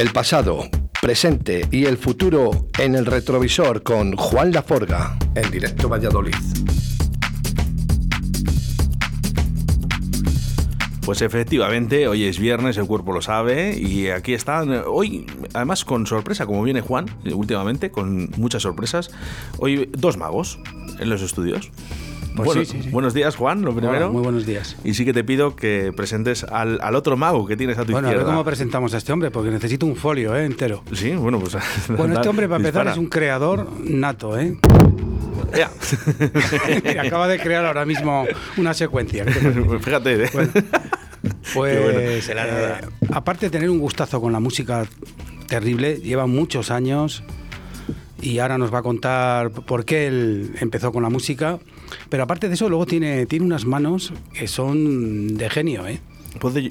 El pasado, presente y el futuro en el retrovisor con Juan Laforga en directo Valladolid. Pues efectivamente, hoy es viernes, el cuerpo lo sabe, y aquí están, hoy, además con sorpresa, como viene Juan, últimamente, con muchas sorpresas, hoy dos magos en los estudios. Pues buenos días, Juan, lo primero. muy buenos días. Y sí que te pido que presentes al, otro mago que tienes a tu bueno, izquierda. Bueno, ¿cómo presentamos a este hombre? Porque necesito un folio ¿eh? entero. Sí, bueno, pues... Bueno, este hombre, para empezar, es un creador nato, ¿eh? Ya. acaba de crear ahora mismo una secuencia. Fíjate, ¿eh? pues, eh, aparte de tener un gustazo con la música terrible, lleva muchos años y ahora nos va a contar por qué él empezó con la música. Pero aparte de eso, luego tiene, tiene unas manos que son de genio, ¿eh?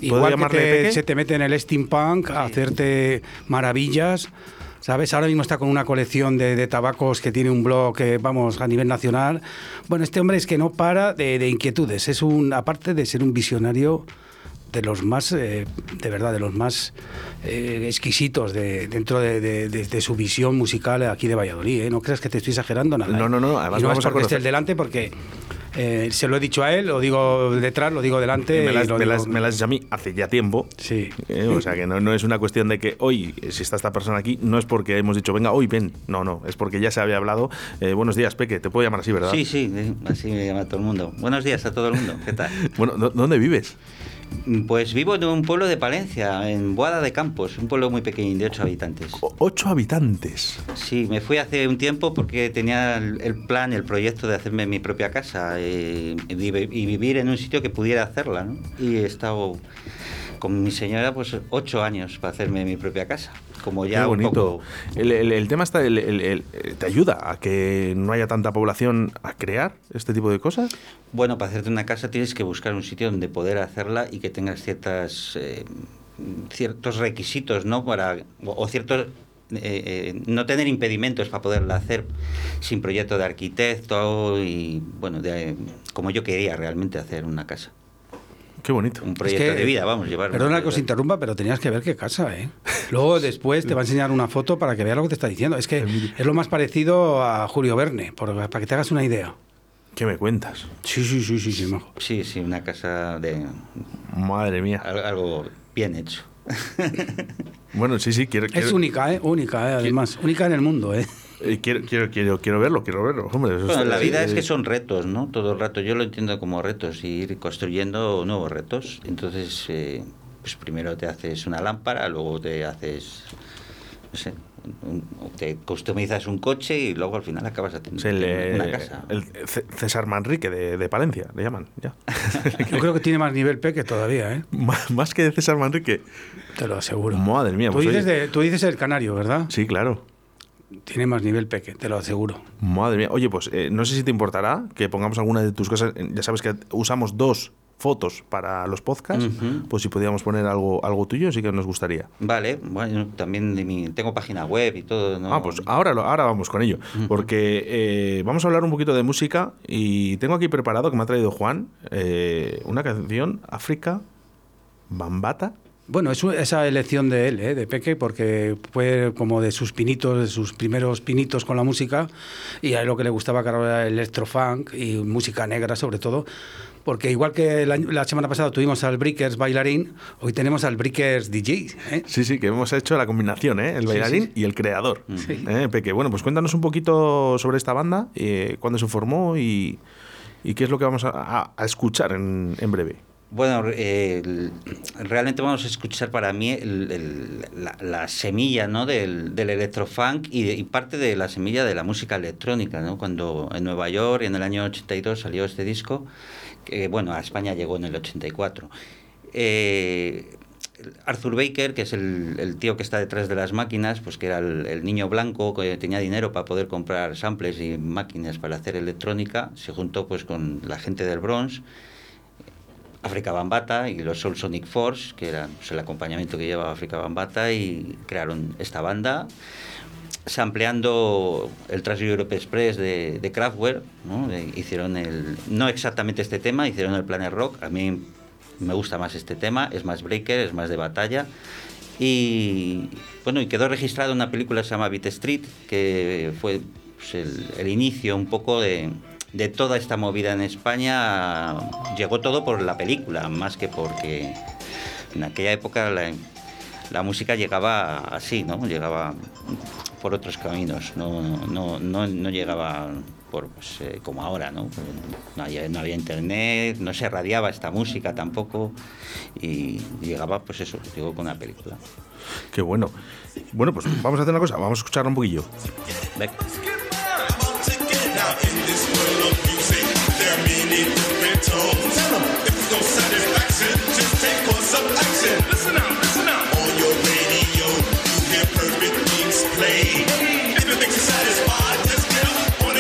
Igual que se te mete en el steampunk a hacerte maravillas. ¿Sabes? Ahora mismo está con una colección de, tabacos que tiene un blog, que, vamos, a nivel nacional. Bueno, este hombre es que no para de, de inquietudes. Es un, aparte de ser un visionario de los más, eh, de verdad, de los más eh, exquisitos de, dentro de, su visión musical aquí de Valladolid. ¿eh? No creas que te estoy exagerando nada. No, no, no. Además, no es porque esté el delante, porque se lo he dicho a él, lo digo detrás, lo digo delante. Me las, me, has dicho a mí hace ya tiempo. Sí. o sea que no, no, es una cuestión de que hoy, si está esta persona aquí, no es porque hemos dicho, venga, hoy ven. No, no, es porque ya se había hablado. buenos días, Peque, te puedo llamar así, ¿verdad? Sí, sí, así me llama todo el mundo. Buenos días a todo el mundo, ¿qué tal? bueno, ¿dónde vives? Pues vivo en un pueblo de Palencia, en Boada de Campos, un pueblo muy pequeño, de ocho habitantes. ¿Ocho habitantes? Sí, me fui hace un tiempo porque tenía el plan, el proyecto de hacerme mi propia casa eh, y vivir en un sitio que pudiera hacerla, ¿no? Y he estado con mi señora pues ocho años para hacerme mi propia casa. Como ya Qué bonito. el, tema está, ¿te ayuda a que no haya tanta población a crear este tipo de cosas? Bueno, para hacerte una casa tienes que buscar un sitio donde poder hacerla y que tengas ciertas eh, ciertos requisitos, ¿no? Para o, ciertos eh, eh, no tener impedimentos para poderla hacer sin proyecto de arquitecto y bueno, de, como yo quería realmente hacer una casa. Qué bonito. Un proyecto de vida, vamos, llevar. Perdona que os interrumpa, pero tenías que ver qué casa, ¿eh? Luego después te va a enseñar una foto para que veas lo que te está diciendo. Es que es lo más parecido a Julio Verne, para que te hagas una idea. ¿Qué me cuentas? Sí, sí, sí, sí, sí, Sí, sí, una casa de... Madre mía. Algo bien hecho. bueno, sí, sí, quiero... Es única, ¿eh? Única, ¿eh? Además, única en el mundo, ¿eh? Eh, quiero, quiero, quiero, quiero verlo, quiero verlo. la vida es que son retos, ¿no? Todo el rato. Yo lo entiendo como retos, ir construyendo nuevos retos. Entonces, eh, pues primero te haces una lámpara, luego te haces, no sé, te customizas un coche y luego al final acabas haciendo una casa. El César Manrique de, de, Palencia, le llaman, ya. Yo creo que tiene más nivel P que todavía, ¿eh? más que César Manrique. Te lo aseguro. Madre mía. Tú, pues dices, tú dices el canario, ¿verdad? Sí, claro. Tiene más nivel peque, te lo aseguro. Madre mía. Oye, pues eh, no sé si te importará que pongamos alguna de tus cosas. Ya sabes que usamos dos fotos para los podcasts, pues si podíamos poner algo algo tuyo, sí que nos gustaría. Vale, bueno, también de mi, tengo página web y todo. Ah, pues ahora, ahora vamos con ello, porque eh, vamos a hablar un poquito de música y tengo aquí preparado, que me ha traído Juan, eh, una canción, África, Bambata. Bueno, es esa elección de él, ¿eh? de Peque, porque fue como de sus pinitos, de sus primeros pinitos con la música, y a él lo que le gustaba era el electrofunk y música negra sobre todo, porque igual que la, semana pasada tuvimos al Breakers bailarín, hoy tenemos al Breakers DJ. ¿eh? Sí, sí, que hemos hecho la combinación, ¿eh? el bailarín y el creador. ¿Eh? Peque, bueno, pues cuéntanos un poquito sobre esta banda, cuándo se formó y, qué es lo que vamos a, escuchar en breve. Bueno, realmente vamos a escuchar para mí la, semilla ¿no? del, del electrofunk y, parte de la semilla de la música electrónica. ¿no? Cuando en Nueva York en el año 82 salió este disco, que bueno, a España llegó en el 84. Eh, Arthur Baker, que es el, tío que está detrás de las máquinas, pues que era el, el, niño blanco que tenía dinero para poder comprar samples y máquinas para hacer electrónica, se juntó pues con la gente del Bronx África Bambata y los Soul Sonic Force, que era pues, el acompañamiento que llevaba África Bambata, y crearon esta banda sampleando el Trans Europe Express de, de Kraftwerk, ¿no? hicieron el, no exactamente este tema, hicieron el Planet Rock, a mí me gusta más este tema, es más breaker, es más de batalla, y bueno, y quedó registrada una película que se llama Beat Street, que fue pues, el, inicio un poco de, de toda esta movida en España. Llegó todo por la película, más que porque en aquella época la, la música llegaba así, ¿no? Llegaba por otros caminos, no, no, no, no llegaba por, pues, eh, como ahora, ¿no? No había, no había, internet, no se radiaba esta música tampoco y llegaba, pues eso, llegó con una película. Qué bueno. Bueno, pues vamos a hacer una cosa, vamos a escucharla un poquillo. if no satisfaction, just take some action. Listen out, listen out. On your radio, you hear perfect things play. If it makes you satisfied, just get up on.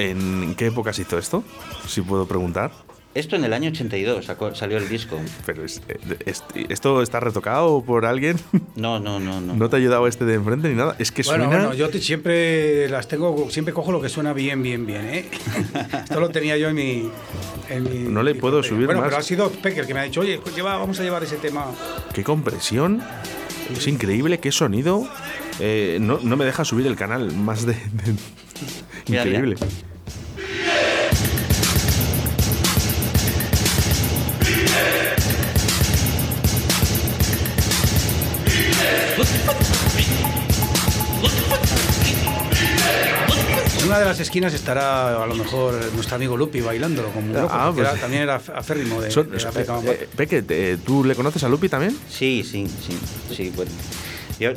Ve. qué época se hizo esto? Si puedo preguntar. Esto en el año 82 salió el disco. Pero eh, ¿esto está retocado por alguien? No, no, no, no. ¿No te ha ayudado este de enfrente ni nada? Es que bueno, suena... Bueno, yo siempre las tengo, siempre cojo lo que suena bien, bien, bien, ¿eh? Esto lo tenía yo en mi... no le puedo subir bueno, más. pero ha sido Pecker que me ha dicho, oye, pues vamos a llevar ese tema. Qué compresión. Es increíble, qué sonido. Eh, no, me deja subir el canal más de... Increíble. Una de las esquinas estará a lo mejor nuestro amigo Lupi bailándolo como ah, pues también era aférrimo de, eh, Peque, ¿tú le conoces a Lupi también? Sí, sí, sí. sí bueno. Yo,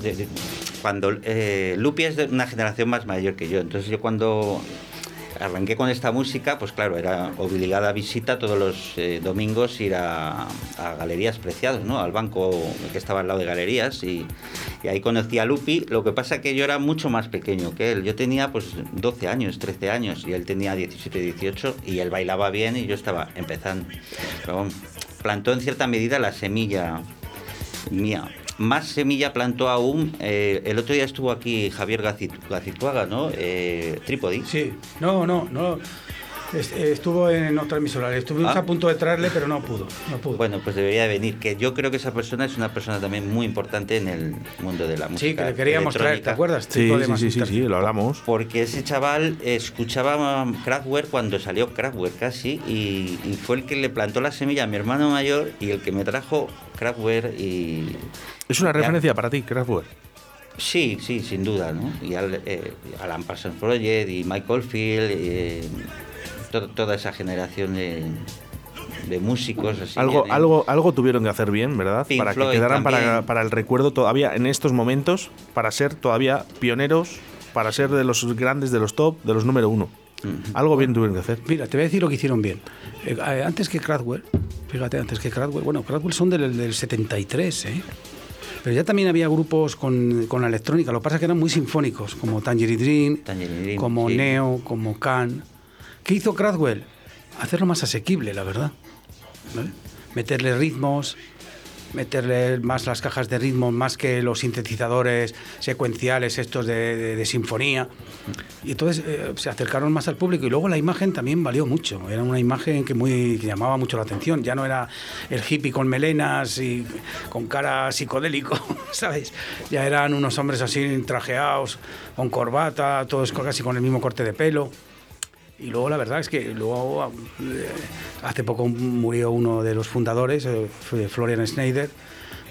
cuando eh, Lupi es de una generación más mayor que yo, entonces yo cuando arranqué con esta música, pues claro, era obligada visita todos los eh, domingos ir a, Galerías Preciados, ¿no? Al banco que estaba al lado de Galerías y, ahí conocí a Lupi. Lo que pasa que yo era mucho más pequeño que él. Yo tenía pues 12 años, 13 años y él tenía 17, 18 y él bailaba bien y yo estaba empezando. plantó en cierta medida la semilla mía más semilla plantó aún. Eh, el otro día estuvo aquí Javier Gacituaga, ¿no? Eh, Trípodi. Sí, no, no, no. Estuvo en otra emisora, estuvimos ah. a punto de traerle, pero no pudo, no pudo. Bueno, pues debería venir, que yo creo que esa persona es una persona también muy importante en el mundo de la música. Sí, que le queríamos traer, ¿te acuerdas? Sí, sí, sí, sí, lo hablamos. Porque ese chaval escuchaba Kraftwerk cuando salió Kraftwerk casi, y, y, fue el que le plantó la semilla a mi hermano mayor y el que me trajo Kraftwerk y... ¿Es una referencia para ti, Kraftwerk? Sí, sí, sin duda, ¿no? Y eh, Alan Parsons Project y Michael Field, eh, toda esa generación de, de músicos. Así algo, algo, algo tuvieron que hacer bien, ¿verdad? para que quedaran para, para, el recuerdo todavía en estos momentos, para ser todavía pioneros, para ser de los grandes, de los top, de los número uno. Algo bien tuvieron que hacer. Mira, te voy a decir lo que hicieron bien. Eh, antes que Cradwell, fíjate, antes que Cradwell, bueno, Cradwell son del, del 73, ¿eh? Pero ya también había grupos con, con, la electrónica, lo que pasa es que eran muy sinfónicos, como Tangerine Dream, como Neo, como Can. ¿Qué hizo Cradwell? Hacerlo más asequible, la verdad. Meterle ritmos, meterle más las cajas de ritmo, más que los sintetizadores secuenciales estos de, sinfonía. Y entonces eh, se acercaron más al público y luego la imagen también valió mucho. Era una imagen que, muy, llamaba mucho la atención. Ya no era el hippie con melenas y con cara psicodélico, ¿sabes? Ya eran unos hombres así trajeados, con corbata, todos casi con el mismo corte de pelo. Y luego la verdad es que luego eh, hace poco murió uno de los fundadores, eh, Florian Schneider,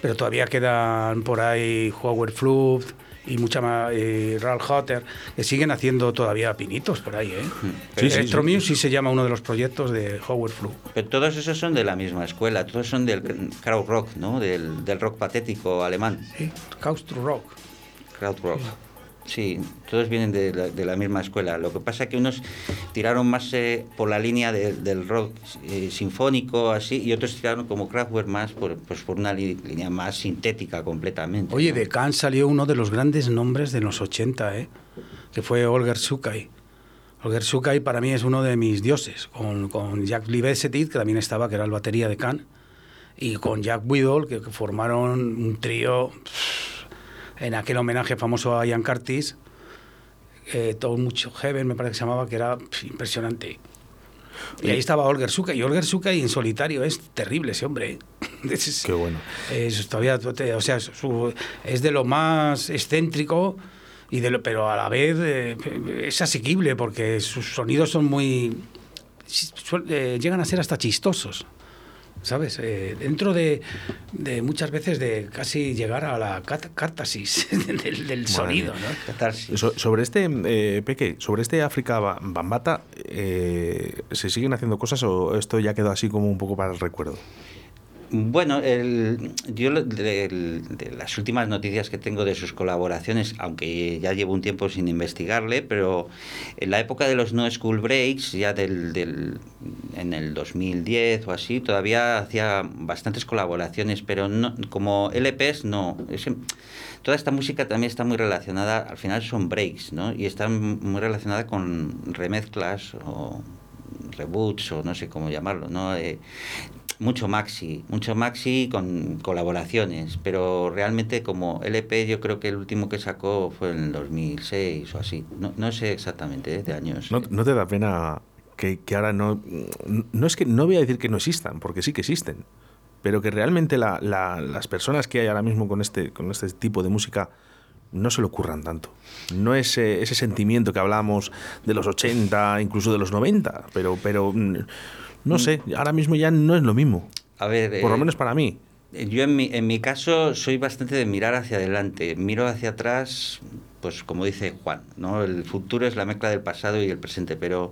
pero todavía quedan por ahí Howard Flood y mucha más, Ralph Hutter, que siguen haciendo todavía pinitos por ahí. ¿eh? Mm. Sí, sí, sí, se llama uno de los proyectos de Howard Flood. Pero todos esos son de la misma escuela, todos son del crowd rock, ¿no? Del, del rock patético alemán. Sí, rock. Crowd rock. Sí, todos vienen de la, misma escuela. Lo que pasa es que unos tiraron más eh, por la línea del rock eh, sinfónico, así, y otros tiraron como Kraftwerk más por, pues por una línea más sintética completamente. Oye, de Khan salió uno de los grandes nombres de los 80, ¿eh? que fue Olger Sukai. Olger Sukai para mí es uno de mis dioses, con, con Jack Libesetit, que también estaba, que era el batería de Khan, y con Jack Whittle, que, formaron un trío en aquel homenaje famoso a Ian Curtis, eh, todo mucho Heaven me parece que se llamaba, que era impresionante. Y ahí estaba Olger Suka, y Olger Suka en solitario es terrible ese hombre. ¿eh? Qué bueno. Es, todavía, o sea, es de lo más excéntrico, y de lo, pero a la vez eh, es asequible porque sus sonidos son muy... llegan a ser hasta chistosos. ¿Sabes? Eh, dentro de, muchas veces de casi llegar a la cártasis del, sonido, ¿no? sobre este, eh, Peque, sobre este África Bambata, eh, ¿se siguen haciendo cosas o esto ya quedó así como un poco para el recuerdo? Bueno, el, yo de, las últimas noticias que tengo de sus colaboraciones, aunque ya llevo un tiempo sin investigarle, pero en la época de los No School Breaks, ya del, del, en el 2010 o así, todavía hacía bastantes colaboraciones, pero no, como LPs no. toda esta música también está muy relacionada, al final son breaks, ¿no? Y está muy relacionada con remezclas o reboots o no sé cómo llamarlo, ¿no? Eh, mucho maxi, mucho maxi con colaboraciones, pero realmente como LP yo creo que el último que sacó fue en el 2006 o así, no, no sé exactamente, ¿eh? de años. ¿No, ¿No, te da pena que, que, ahora no... No es que no voy a decir que no existan, porque sí que existen, pero que realmente la, la, las personas que hay ahora mismo con este, con este tipo de música no se lo ocurran tanto. No es ese, ese sentimiento que hablamos de los 80, incluso de los 90, pero... pero no sé, ahora mismo ya no es lo mismo. A ver, por lo eh, menos para mí. Yo en mi, en mi caso soy bastante de mirar hacia adelante. Miro hacia atrás, pues como dice Juan, ¿no? El futuro es la mezcla del pasado y el presente, pero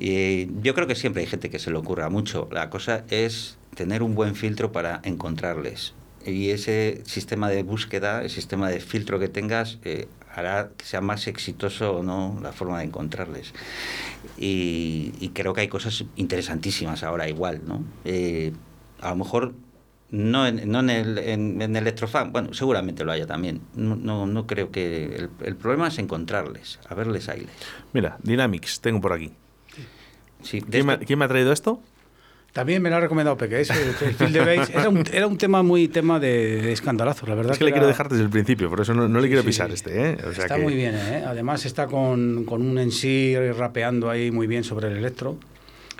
eh, yo creo que siempre hay gente que se le ocurra mucho. La cosa es tener un buen filtro para encontrarles. Y ese sistema de búsqueda, el sistema de filtro que tengas, eh, hará que sea más exitoso o no la forma de encontrarles. Y, creo que hay cosas interesantísimas ahora igual, ¿no? Eh, a lo mejor no en, no en el en, Electrofan, bueno, seguramente lo haya también. No, no, creo que... El, problema es encontrarles, a verles aires. Mira, Dynamics, tengo por aquí. Sí, ¿Quién, ¿Quién me ha traído esto? También me lo ha recomendado Peque, el Field de Bass. Era un, era un tema muy tema de, escandalazo, la verdad. Es que, le quiero dejar desde el principio, por eso no, le quiero pisar este. ¿eh? está muy bien, ¿eh? además está con, con un en sí rapeando ahí muy bien sobre el electro.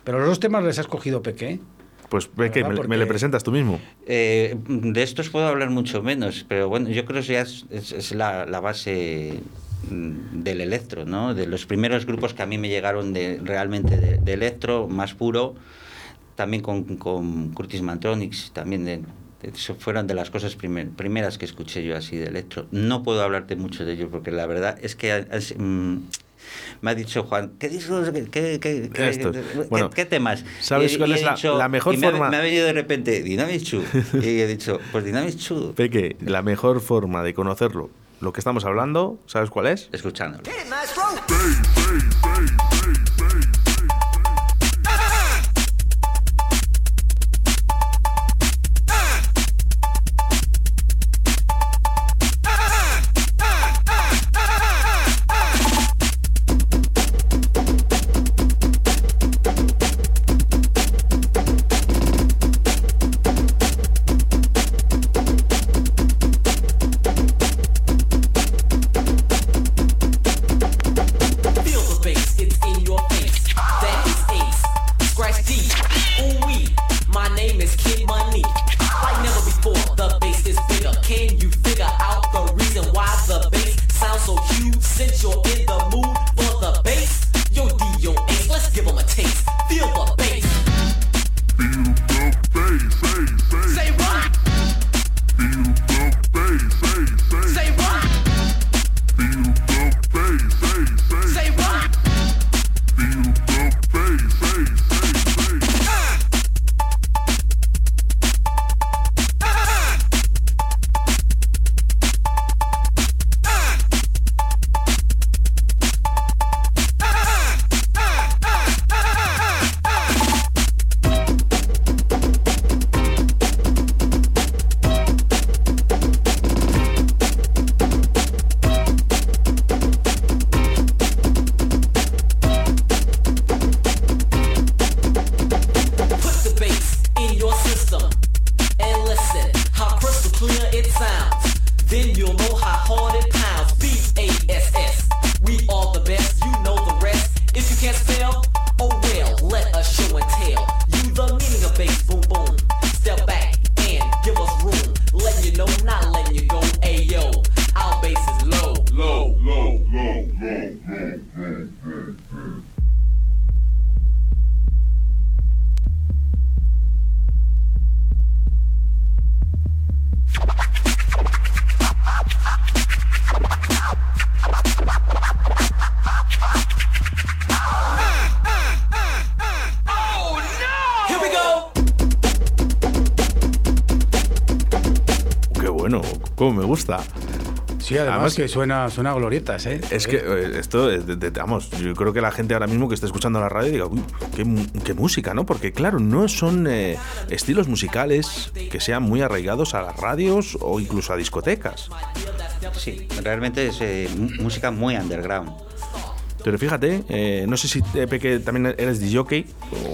Pero los dos temas les ha escogido Peque. Pues Peque, me, le presentas tú mismo. Eh, de estos puedo hablar mucho menos, pero bueno, yo creo que ya es, es, la, la base del electro, ¿no? De los primeros grupos que a mí me llegaron de, realmente de, de electro más puro también con, con Curtis Mantronics, también de, fueron de las cosas primeras que escuché yo así de electro. No puedo hablarte mucho de ellos porque la verdad es que mm, me ha dicho Juan, ¿qué discos? ¿Qué, qué, bueno, ¿qué, temas? ¿Sabes cuál es la, mejor forma? Me ha, venido de repente Dynamic Chu y he dicho, pues Dynamic Chu. Peque, la mejor forma de conocerlo, lo que estamos hablando, ¿sabes cuál es? Escuchándolo. Sí, además, que suena, suena glorietas, ¿eh? Es que eh, esto, vamos, yo creo que la gente ahora mismo que está escuchando la radio diga, uy, qué, música, ¿no? Porque claro, no son eh, estilos musicales que sean muy arraigados a las radios o incluso a discotecas. Sí, realmente es eh, música muy underground. Pero fíjate, eh, no sé si Peque también eres DJ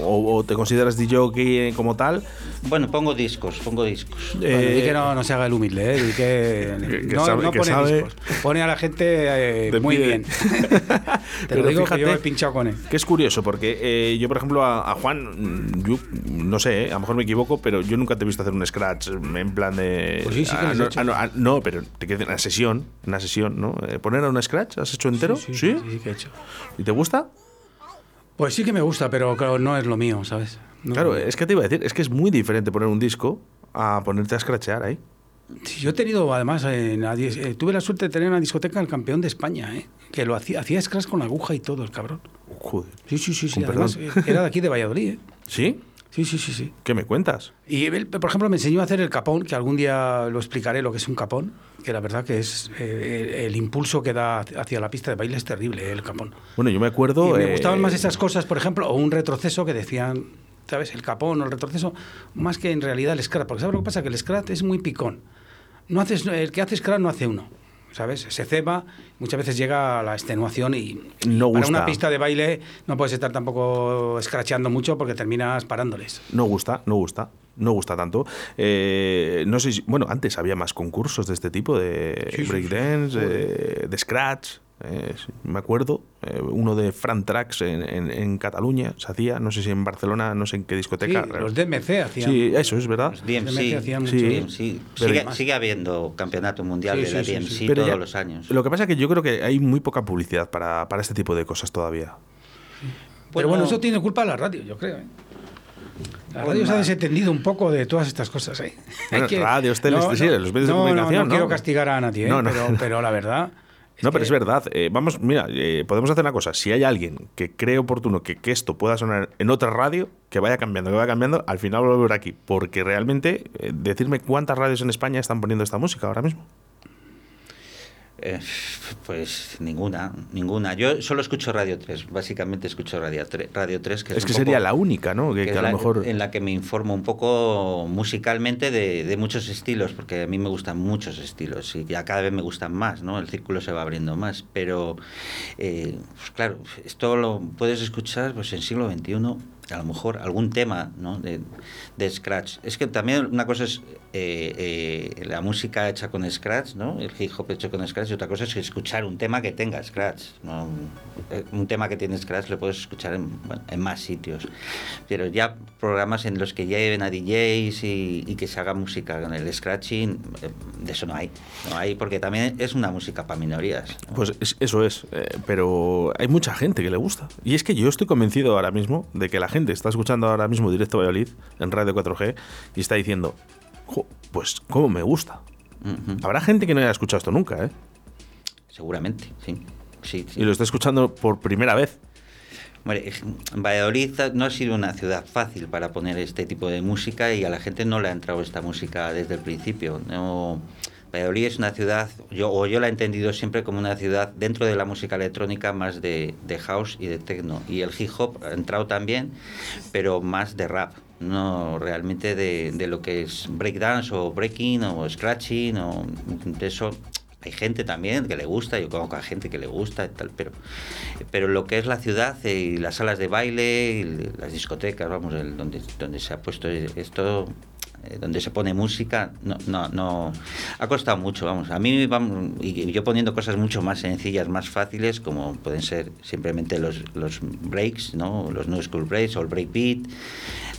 o, o te consideras DJ como tal. Bueno, pongo discos, pongo discos. Eh, que no, se haga el humilde, ¿eh? que, no, pone discos. Pone a la gente eh, muy bien. Te lo digo fíjate, que yo he pinchado con él. Que es curioso, porque eh, yo, por ejemplo, a, Juan, yo, no sé, a lo mejor me equivoco, pero yo nunca te he visto hacer un scratch en plan de. Pues sí, sí que ah, no, ah, ah, no, pero te queda una sesión, una sesión, ¿no? ¿Poner a un scratch? ¿Has hecho entero? Sí, sí, sí, que he hecho. ¿Y te gusta? Pues sí que me gusta, pero claro, no es lo mío, ¿sabes? Claro, es que te iba a decir, es que es muy diferente poner un disco a ponerte a scratchear ahí. yo he tenido, además, eh, tuve la suerte de tener una discoteca el campeón de España, ¿eh? que lo hacía, hacía scratch con aguja y todo, el cabrón. Joder. Sí, sí, sí, sí. Además, eh, era de aquí de Valladolid. ¿eh? ¿Sí? Sí, sí, sí, sí. ¿Qué me cuentas? Y él, por ejemplo, me enseñó a hacer el capón, que algún día lo explicaré lo que es un capón, que la verdad que es eh, el, impulso que da hacia la pista de baile es terrible, el capón. Bueno, yo me acuerdo... Y me gustaban más esas cosas, por ejemplo, o un retroceso que decían, ¿sabes? El capón o el retroceso, más que en realidad el scratch, porque ¿sabes lo que pasa? Que el scratch es muy picón. No haces, el que hace scratch no hace uno. ¿sabes? Se ceba, muchas veces llega a la extenuación y no para una pista de baile no puedes estar tampoco escracheando mucho porque terminas parándoles. No gusta, no gusta. No gusta tanto. Eh, no sé si, bueno, antes había más concursos de este tipo, de breakdance, de scratch. Eh, me acuerdo, eh, uno de Fran Tracks en, Cataluña se hacía, no sé si en Barcelona, no sé en qué discoteca. los DMC hacían. Sí, eso es verdad. Los DMC, hacían sí, Sigue, habiendo campeonato mundial de la DMC todos los años. Lo que pasa es que yo creo que hay muy poca publicidad para, para este tipo de cosas todavía. Pero bueno, eso tiene culpa la radio, yo creo. ¿eh? La radio se ha desentendido un poco de todas estas cosas. ¿eh? Bueno, radios, teles, no, sí, los medios de comunicación. No, quiero castigar a nadie, ¿eh? pero, pero la verdad no, pero es verdad. Eh, vamos, mira, eh, podemos hacer una cosa. Si hay alguien que cree oportuno que, que, esto pueda sonar en otra radio, que vaya cambiando, que vaya cambiando, al final lo volver aquí. Porque realmente, eh, decirme cuántas radios en España están poniendo esta música ahora mismo. Eh, pues ninguna, ninguna. Yo solo escucho Radio 3, básicamente escucho Radio 3. Radio 3 que es, que sería la única, ¿no? Que, a lo mejor... En la que me informo un poco musicalmente de, de, muchos estilos, porque a mí me gustan muchos estilos y ya cada vez me gustan más, ¿no? El círculo se va abriendo más. Pero, eh, pues claro, esto lo puedes escuchar pues, en siglo XXI a lo mejor algún tema ¿no? de, de, Scratch. Es que también una cosa es eh, eh, la música hecha con Scratch, ¿no? el hip hop hecho con Scratch, y otra cosa es escuchar un tema que tenga Scratch. ¿no? Eh, un tema que tiene Scratch lo puedes escuchar en, bueno, en, más sitios. Pero ya programas en los que lleven a DJs y, y que se haga música con el Scratching, de eso no hay. No hay porque también es una música para minorías. ¿no? Pues es, eso es, pero hay mucha gente que le gusta. Y es que yo estoy convencido ahora mismo de que la gente está escuchando ahora mismo Directo Valladolid en Radio 4G y está diciendo, pues cómo me gusta. Uh -huh. Habrá gente que no haya escuchado esto nunca, ¿eh? Seguramente, sí. sí, sí. Y lo está escuchando por primera vez. Valladolid no ha sido una ciudad fácil para poner este tipo de música y a la gente no le ha entrado esta música desde el principio. No, Valladolid es una ciudad, yo, o yo la he entendido siempre como una ciudad dentro de la música electrónica más de, de house y de techno. Y el hip hop ha entrado también, pero más de rap, no realmente de, de lo que es breakdance o breaking o scratching o eso hay gente también que le gusta, yo conozco a gente que le gusta y tal, pero, pero lo que es la ciudad y las salas de baile, y las discotecas, vamos, donde, donde se ha puesto esto, eh, donde se pone música, no, no, no, ha costado mucho, vamos, a mí, vamos, y yo poniendo cosas mucho más sencillas, más fáciles, como pueden ser simplemente los, los breaks, ¿no? los new school breaks o el breakbeat,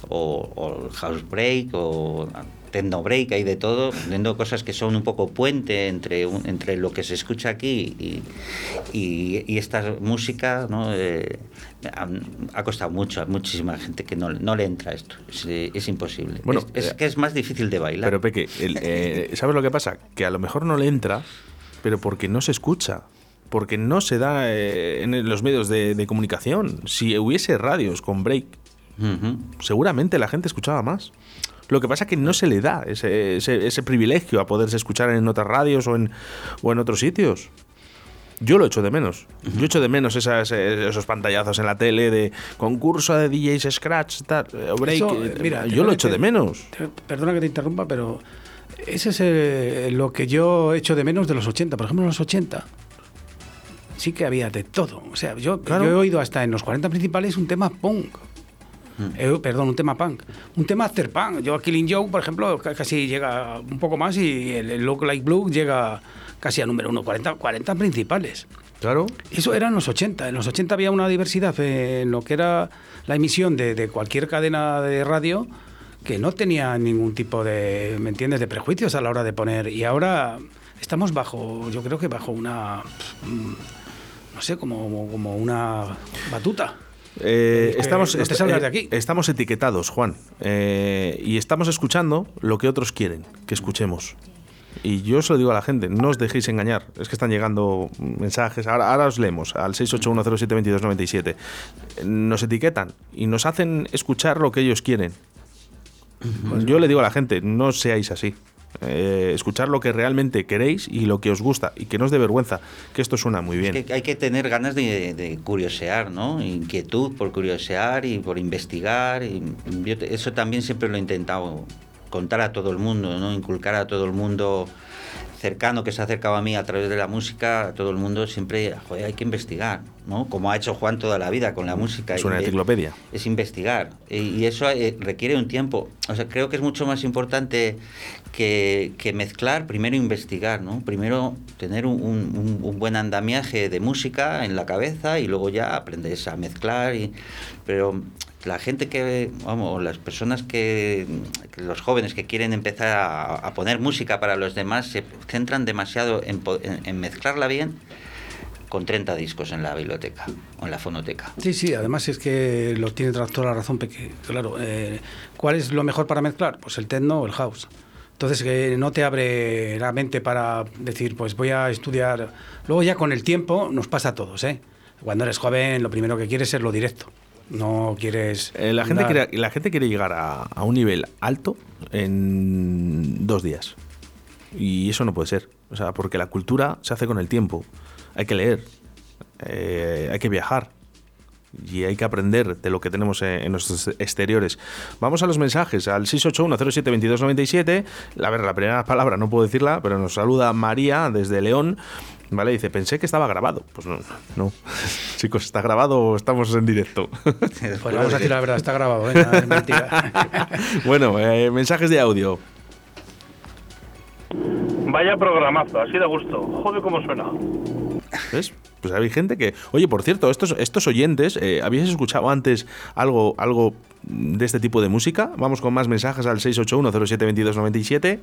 o, o el house break, o techno break, hay de todo, viendo cosas que son un poco puente entre, un, entre lo que se escucha aquí y, y, y esta música, ¿no? Eh, ha, ha, costado mucho a muchísima gente que no, no le entra esto, es, es imposible. Bueno, es, es eh, que es más difícil de bailar. Pero Peque, el, eh, ¿sabes lo que pasa? Que a lo mejor no le entra, pero porque no se escucha porque no se da eh, en los medios de, de, comunicación. Si hubiese radios con break, uh -huh. seguramente la gente escuchaba más. Lo que pasa es que no se le da ese, ese, ese privilegio a poderse escuchar en otras radios o en, o en otros sitios. Yo lo echo de menos. Uh -huh. Yo echo de menos esas, esos pantallazos en la tele de concurso de DJs Scratch, tal, break. Eso, mira, yo lo echo que, de menos. Te, perdona que te interrumpa, pero ese es eh, lo que yo echo de menos de los 80. Por ejemplo, en los 80 sí que había de todo. O sea, yo, claro. yo he oído hasta en los 40 principales un tema punk. Mm. Eh, perdón, un tema punk. Un tema after punk. Yo a Killing Joke, por ejemplo, casi llega un poco más y el, el Look Like Blue llega casi a número uno, 40, 40 principales. Claro. Eso era en los 80. En los 80 había una diversidad en lo que era la emisión de, de cualquier cadena de radio que no tenía ningún tipo de, ¿me entiendes?, de prejuicios a la hora de poner. Y ahora estamos bajo, yo creo que bajo una, no sé, como, como una batuta. Eh, estamos, no est de aquí. estamos etiquetados, Juan, eh, y estamos escuchando lo que otros quieren que escuchemos. Y yo se lo digo a la gente, no os dejéis engañar. Es que están llegando mensajes, ahora, ahora os leemos, al 681072297. Nos etiquetan y nos hacen escuchar lo que ellos quieren. Pues yo le digo a la gente, no seáis así. Eh, escuchar lo que realmente queréis y lo que os gusta y que no os dé vergüenza, que esto suena muy bien. Es que hay que tener ganas de, de curiosear, ¿no? Inquietud por curiosear y por investigar. Y yo, eso también siempre lo he intentado contar a todo el mundo, ¿no? Inculcar a todo el mundo cercano que se ha acercado a mí a través de la música, a todo el mundo siempre, joder, hay que investigar, ¿no? Como ha hecho Juan toda la vida con la música. Es una enciclopedia. Es, es investigar. Y, eso eh, requiere un tiempo. O sea, creo que es mucho más importante que, que mezclar, primero investigar, ¿no? Primero tener un, un, un, buen andamiaje de música en la cabeza y luego ya aprendes a mezclar. Y, pero la gente que, vamos, las personas que, los jóvenes que quieren empezar a, poner música para los demás se centran demasiado en, en, en mezclarla bien con 30 discos en la biblioteca o en la fonoteca. Sí, sí, además es que lo tiene toda la razón, porque, claro, eh, ¿cuál es lo mejor para mezclar? Pues el techno o el house. Entonces, que no te abre la mente para decir, pues voy a estudiar. Luego, ya con el tiempo, nos pasa a todos, ¿eh? Cuando eres joven, lo primero que quieres es lo directo. No quieres. Eh, la, gente quiere, la gente quiere llegar a, un nivel alto en dos días. Y eso no puede ser. O sea, porque la cultura se hace con el tiempo. Hay que leer, eh, hay que viajar, y hay que aprender de lo que tenemos en, nuestros exteriores. Vamos a los mensajes, al 681072297. A ver, la primera palabra no puedo decirla, pero nos saluda María desde León. ¿Vale? Dice, pensé que estaba grabado. Pues no, no. Chicos, ¿está grabado o estamos en directo? Pues vamos a decir la verdad, está grabado, ¿eh? es mentira. bueno, eh, mensajes de audio. Vaya programazo, así de gusto. Joder, cómo suena. Pues hay gente que. Oye, por cierto, estos, oyentes, eh, ¿habíais escuchado antes algo, algo de este tipo de música? Vamos con más mensajes al 681-072297.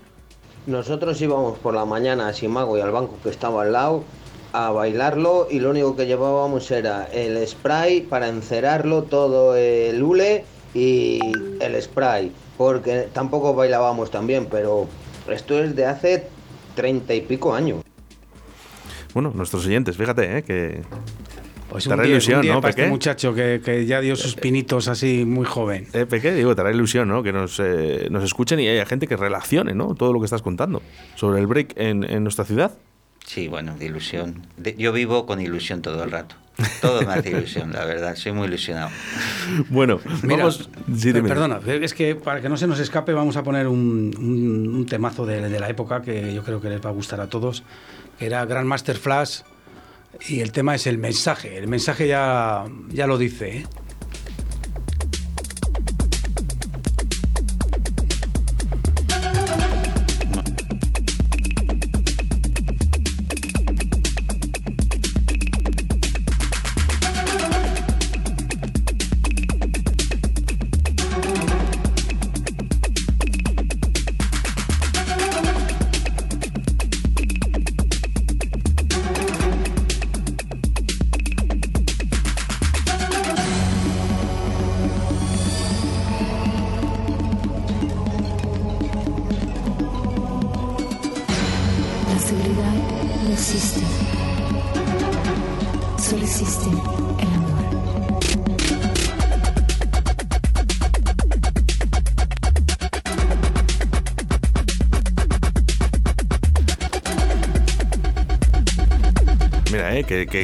Nosotros íbamos por la mañana a Simago y al banco que estaba al lado a bailarlo y lo único que llevábamos era el spray para encerarlo, todo el hule y el spray, porque tampoco bailábamos tan bien, pero esto es de hace treinta y pico años. Bueno, nuestros oyentes, fíjate, ¿eh? que pues te ilusión, ¿no? Para este muchacho que, ya dio sus pinitos así muy joven. Eh, Peque, digo, te hará ilusión, ¿no? Que nos, eh, nos escuchen y haya gente que relacione, ¿no? Todo lo que estás contando sobre el break en, en nuestra ciudad. Sí, bueno, de ilusión. yo vivo con ilusión todo el rato. Todo me hace ilusión, la verdad. Soy muy ilusionado. Bueno, vamos. perdona, es que para que no se nos escape, vamos a poner un, un, temazo de, de, la época que yo creo que les va a gustar a todos. Era Grandmaster Flash. Y el tema es el mensaje. El mensaje ya, ya lo dice. ¿eh?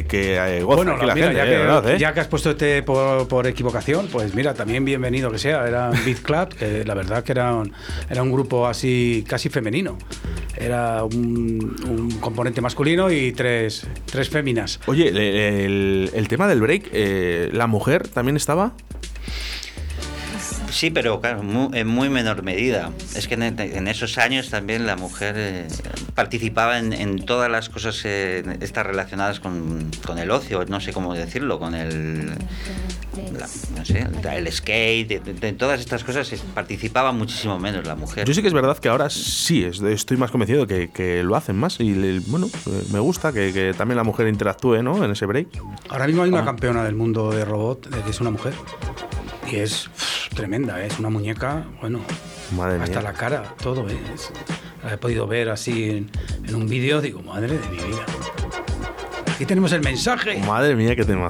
Que, eh, bueno, la gente, ¿eh? ya, que, has puesto este por, equivocación, pues mira, también bienvenido que sea. Era Beat Club, que la verdad que era un, era un grupo así casi femenino. Era un, componente masculino y tres, tres féminas. Oye, el, tema del break, eh, ¿la mujer también estaba? Sí, pero claro, en muy menor medida. Es que en, esos años también la mujer eh, participaba en, todas las cosas eh, estas relacionadas con, el ocio, no sé cómo decirlo, con el, no sé, el skate, de, todas estas cosas participaba muchísimo menos la mujer. Yo sí que es verdad que ahora sí, estoy más convencido que, que lo hacen más y bueno, eh, me gusta que, también la mujer interactúe ¿no? en ese break. Ahora mismo hay una ah. campeona del mundo de robot, que es una mujer. Y es tremenda, ¿eh? es una muñeca, bueno, hasta la cara, todo. ¿eh? la he podido ver así en, un vídeo, digo, madre de mi vida. Aquí tenemos el mensaje. Madre mía, qué tema.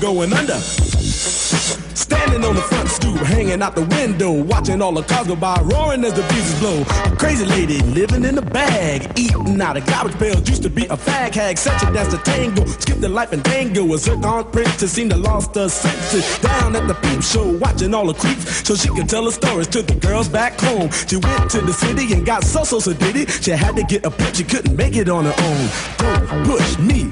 going under. Standing on the front stoop, hanging out the window, watching all the cars go by, roaring as the breezes blow. A crazy lady living in a bag, eating out of garbage pails. Used to be a fag hag, such a dance to tango. Skipped the life and tango. A zircon princess seemed to lost her senses. Down at the peep show, watching all the creeps, so she could tell her stories to the girls back home. She went to the city and got so so so. She had to get a pimp, she couldn't make it on her own. Don't push me,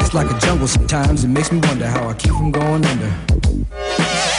It's like a jungle sometimes, it makes me wonder how I keep from going under.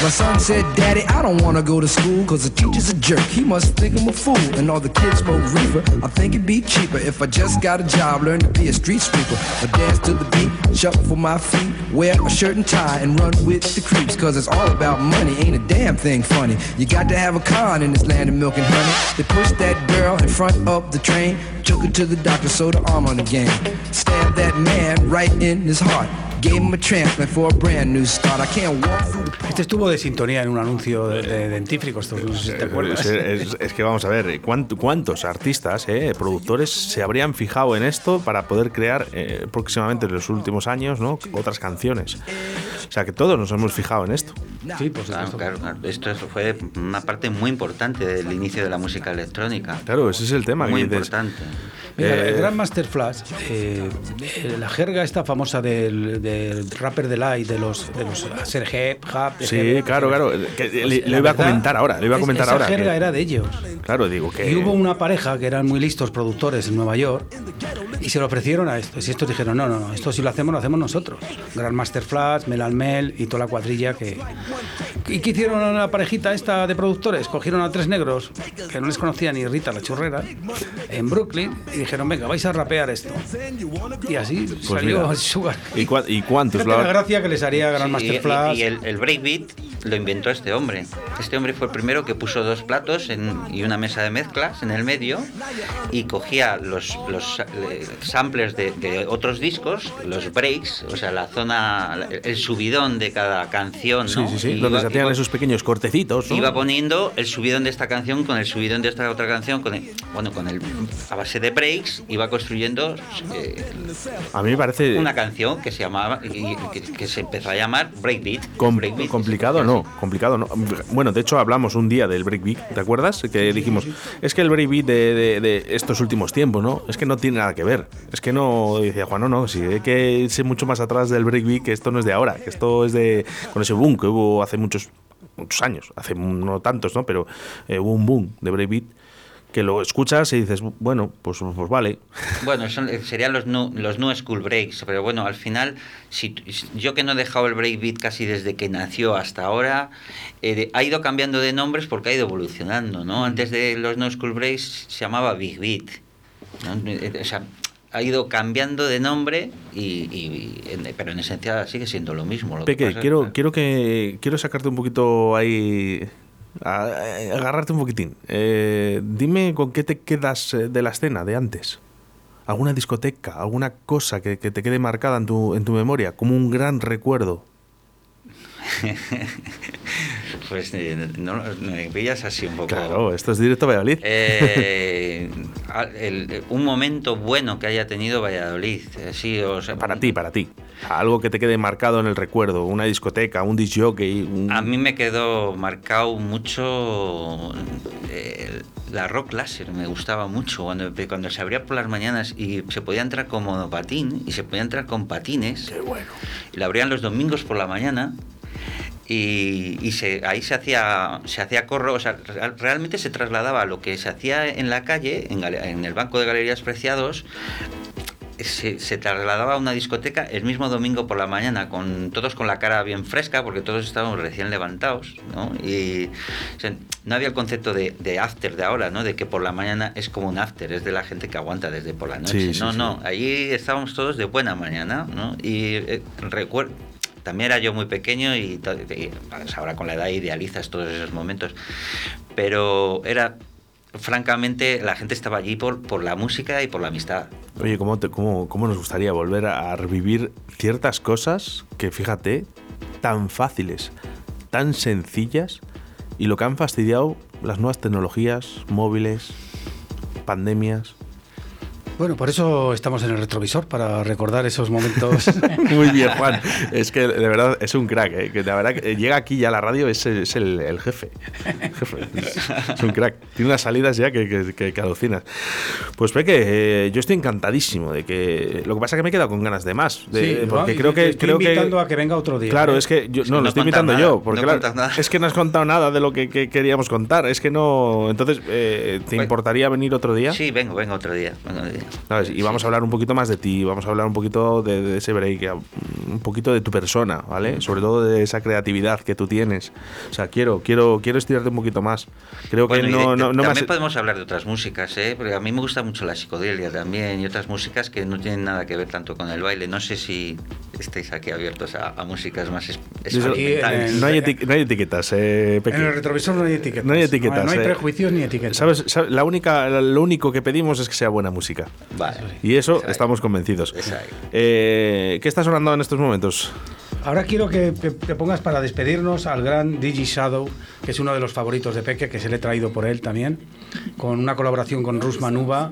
My son said, Daddy, I don't wanna go to school Cause the teacher's a jerk, he must think I'm a fool. And all the kids smoke reefer, I think it'd be cheaper If I just got a job, learn to be a street sweeper. I dance to the beat, shuffle for my feet Wear a shirt and tie and run with the creeps Cause it's all about money, ain't a damn thing funny. You got to have a con in this land of milk and honey. They push that girl in front of the train Took her to the doctor, sewed her arm on the game Stabbed that man right in his heart Gave him a transplant for a brand new start. I can't walk through the Este estuvo de sintonía en un anuncio de, de dentífricos, no sé si te acuerdas. Es, es- es que vamos a ver, ¿cuánt- ¿cuántos artistas, eh, productores se habrían fijado en esto para poder crear eh, próximamente en los últimos años ¿no? otras canciones? O sea que todos nos hemos fijado en esto. Sí, por Claro, claro, claro. Esto es- fue una parte muy importante del inicio de la música electrónica. Claro, ese es el tema. Muy que dices, importante. Mira, Eh, el Grandmaster Flash, eh, eh, la jerga esta famosa del, del rapper de light, de los, de los Serge, Hub, Sí, claro, claro. que le, le iba a comentar ahora, le iba a comentar esa ahora. jerga que- era de ellos. Claro, digo que. Y hubo una pareja que eran muy listos productores en Nueva York y se lo ofrecieron a estos. Y estos dijeron, no, no, no, esto si lo hacemos, lo hacemos nosotros. Grandmaster Flash, Mel al Mel y toda la cuadrilla que... ¿Y qué hicieron la parejita esta de productores? Cogieron a tres negros, que no les conocía ni Rita la churrera, en Brooklyn y dijeron, venga, vais a rapear esto. Y así salió Pues mira. Sugar. ¿Y, cua- y cuántos? La gracia que les haría Sí, Grandmaster y- y- Flash. Y, el, el breakbeat lo inventó este hombre. Este hombre fue el primero que puso dos platos en- y una mesa de mezclas en el medio y cogía los, los eh, samplers de, de otros discos, los breaks, o sea, la zona, el subidón de cada canción. Sí, ¿no? sí, sí. Y Donde iba- se hacían iba- esos pequeños cortecitos. ¿no? Iba poniendo el subidón de esta canción con el subidón de esta otra canción, con el, bueno, con el a base de breaks, iba construyendo eh, A mí me parece. una canción que se llamaba que, que se empezó a llamar breakbeat. Com- Breakbeat. complicado no, complicado no. Bueno, de hecho hablamos un día del breakbeat, ¿te acuerdas? Que dijimos, es que el breakbeat de, de- de estos últimos tiempos, ¿no? Es que no tiene nada que ver. Es que no, decía Juan, no, no, sí, hay que irse mucho más atrás del breakbeat, que esto no es de ahora, que esto es de, con ese boom que hubo hace muchos, muchos años, hace no tantos, ¿no? Pero eh, hubo un boom de breakbeat que lo escuchas y dices, bueno, pues, pues vale. Bueno, eh, serían los new, los new school breaks, pero bueno, al final, si, yo que no he dejado el breakbeat casi desde que nació hasta ahora, eh, ha ido cambiando de nombres porque ha ido evolucionando, ¿no? Antes de los new school breaks se llamaba big beat. Eh, o sea, ha ido cambiando de nombre, y, y- y en- pero en esencia sigue siendo lo mismo. Lo que Peque, quiero, quiero que quiero sacarte un poquito ahí. a- a- agarrarte un poquitín. Eh, dime con qué te quedas eh, de la escena de antes. ¿Alguna discoteca? ¿Alguna cosa que, que te quede marcada en tu, en tu memoria? Como un gran recuerdo. Pues eh, no, me pillas así un poco. Claro, esto es directo a Valladolid. Eh, el- un momento bueno que haya tenido Valladolid. eh, sí, o sea, para ti, para ti. Algo que te quede marcado en el recuerdo. Una discoteca, un disc jockey. un- A mí me quedó marcado mucho eh, la rock láser, me gustaba mucho cuando, cuando se abría por las mañanas y se podía entrar con monopatín y se podía entrar con patines. Qué bueno. Y la abrían los domingos por la mañana y, se, ahí se hacía, se hacía corro, o sea, realmente se trasladaba lo que se hacía en la calle, en, en el Banco de Galerías Preciados, se, trasladaba a una discoteca el mismo domingo por la mañana, con todos con la cara bien fresca, porque todos estábamos recién levantados, ¿no? Y no había el concepto de, after de ahora, ¿no? De que por la mañana es como un after, es de la gente que aguanta desde por la noche. no, no, allí estábamos todos de buena mañana, ¿no? Y eh, recuerdo también era yo muy pequeño y, y, ahora con la edad idealizas todos esos momentos. Pero era francamente, la gente estaba allí por, por la música y por la amistad. Oye, ¿cómo, cómo, cómo nos gustaría volver a revivir ciertas cosas que, fíjate, tan fáciles, tan sencillas, y lo que han fastidiado las nuevas tecnologías, móviles, pandemias? Bueno, por eso estamos en el retrovisor, para recordar esos momentos. Muy bien, Juan. Es que de verdad es un crack. ¿eh? Que de verdad que llega aquí ya a la radio, es, es el, jefe. Es, un crack. Tiene unas salidas ya que, que, que, alucinas. Pues ve que eh, yo estoy encantadísimo de que. Lo que pasa es que me he quedado con ganas de más. sí, porque creo que. Estoy creo invitando a que venga otro día. Claro, ¿eh? es que. Yo, no, lo estoy invitando yo. Porque es que no has contado nada de lo que, queríamos contar. Es que no. Entonces, ¿te pues importaría venir otro día? Sí, vengo, vengo otro día. Vengo otro día. Y vamos a hablar un poquito más de ti, vamos a hablar un poquito de, ese break, un poquito de tu persona, ¿vale? Sobre todo de esa creatividad que tú tienes. O sea, quiero, quiero, quiero estirarte un poquito más. Creo que no, no, También podemos hablar de otras músicas, ¿eh? Porque a mí me gusta mucho la psicodelia también y otras músicas que no tienen nada que ver tanto con el baile. No sé si estáis aquí abiertos a, músicas más experimentales. no, hay etiquetas, eh, En el retrovisor no hay etiquetas. No hay etiquetas. No, hay eh. prejuicios ni etiquetas. ¿Sabes, La única, lo único que pedimos es que sea buena música. Vale. Y eso estamos convencidos. Eh, ¿Qué está sonando en estos momentos? Ahora quiero que te pongas para despedirnos al gran Digi Shadow, que es uno de los favoritos de Peque, que se le he traído por él también, con una colaboración con Rus Manuba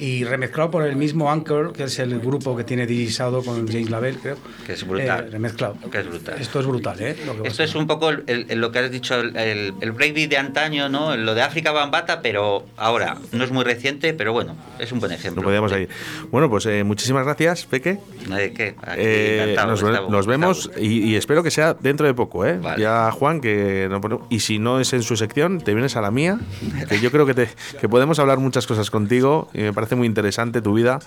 y remezclado por el mismo Anchor, que es el grupo que tiene Digi Shadow con James Labelle, creo. Que es brutal. Eh, remezclado. Que es brutal. Esto es brutal, ¿eh? Esto es un poco lo que has dicho, el, el, breakbeat de antaño, ¿no? Lo de África Bambata, pero ahora no es muy reciente, pero bueno, es un buen ejemplo. Lo podíamos ahí. Bueno, pues eh, muchísimas gracias, Peque. ¿De qué? Eh, nos, vemos y, espero que sea dentro de poco, ¿eh? Ya Juan, que y si no es en su sección, te vienes a la mía, que yo creo que, te, que podemos hablar muchas cosas contigo y me parece muy interesante tu vida.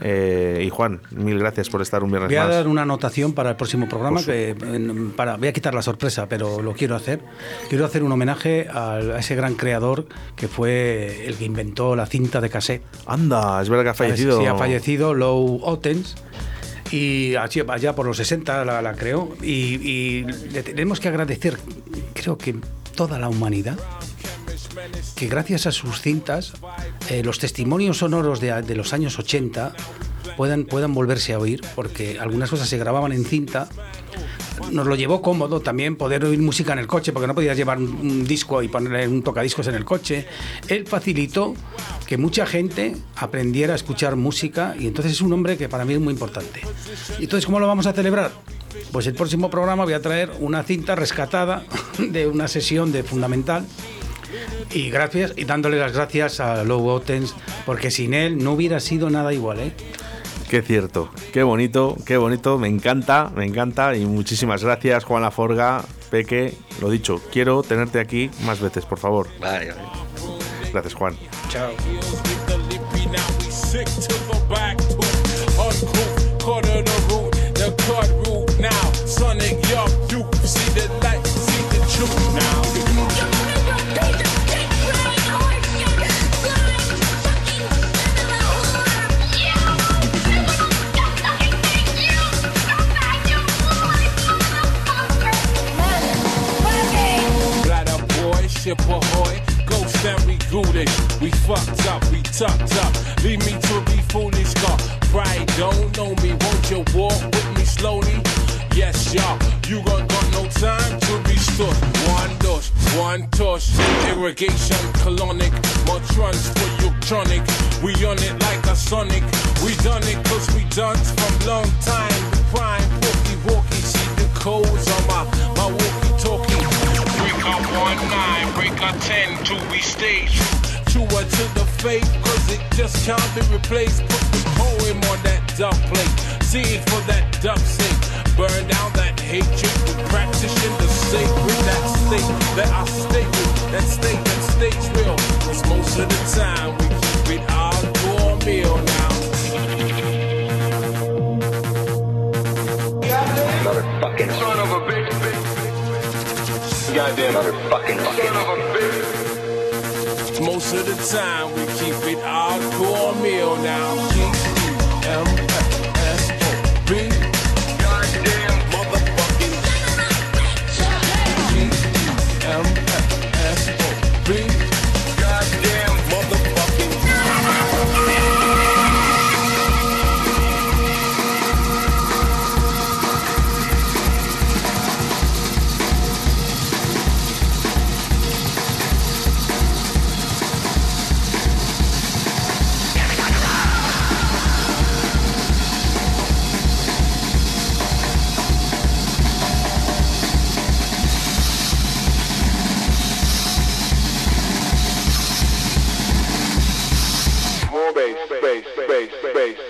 Eh, y Juan, mil gracias por estar un viernes más. Voy a dar una anotación para el próximo programa, que para, voy a quitar la sorpresa, pero lo quiero hacer. Quiero hacer un homenaje a, ese gran creador que fue el que inventó la cinta de cassette. Anda, es verdad que ha fallecido. Sí, ha fallecido Low Ottens y allá por los 60 la, creó y, le tenemos que agradecer, creo que toda la humanidad, que gracias a sus cintas, eh, los testimonios sonoros de, de, los años 80 puedan, puedan volverse a oír, porque algunas cosas se grababan en cinta nos lo llevó cómodo también poder oír música en el coche, porque no podías llevar un, disco y ponerle un tocadiscos en el coche. Él facilitó que mucha gente aprendiera a escuchar música y entonces es un hombre que para mí es muy importante. ¿Y entonces cómo lo vamos a celebrar? Pues el próximo programa voy a traer una cinta rescatada de una sesión de Fundamental y gracias y dándole las gracias a Low Ottens porque sin él no hubiera sido nada igual, ¿eh? Qué cierto, qué bonito, qué bonito, me encanta, me encanta y muchísimas gracias Juan Laforga, Peque, lo dicho, quiero tenerte aquí más veces, por favor. Vale, Gracias Juan. Chao. Ship ahoy. And we goodish. We fucked up, we tucked up. Leave me to be foolish, car. Pride don't know me. Won't you walk with me slowly? Yes, y'all. You gon' got no time to be stood. One dose, one touch. Irrigation, colonic. More trunks for you chronic. We on it like a sonic. We done it cause we done from long time. Prime, walkie walkie. See the codes on my, my walkie talkie. Break up one nine, break up ten, two we stay true to the faith, cause it just can't be replaced. Put the poet him on that dump plate. Seed for that dump sink. Burn down that hatred. Practicing the sacred. That state that I stay with. That state that stays real. Cause most of the time we keep it all for meal now. Motherfucking son of a bitch. Goddamn motherfucking fucking. Son of a bitch. Most of the time we keep it hardcore meal now.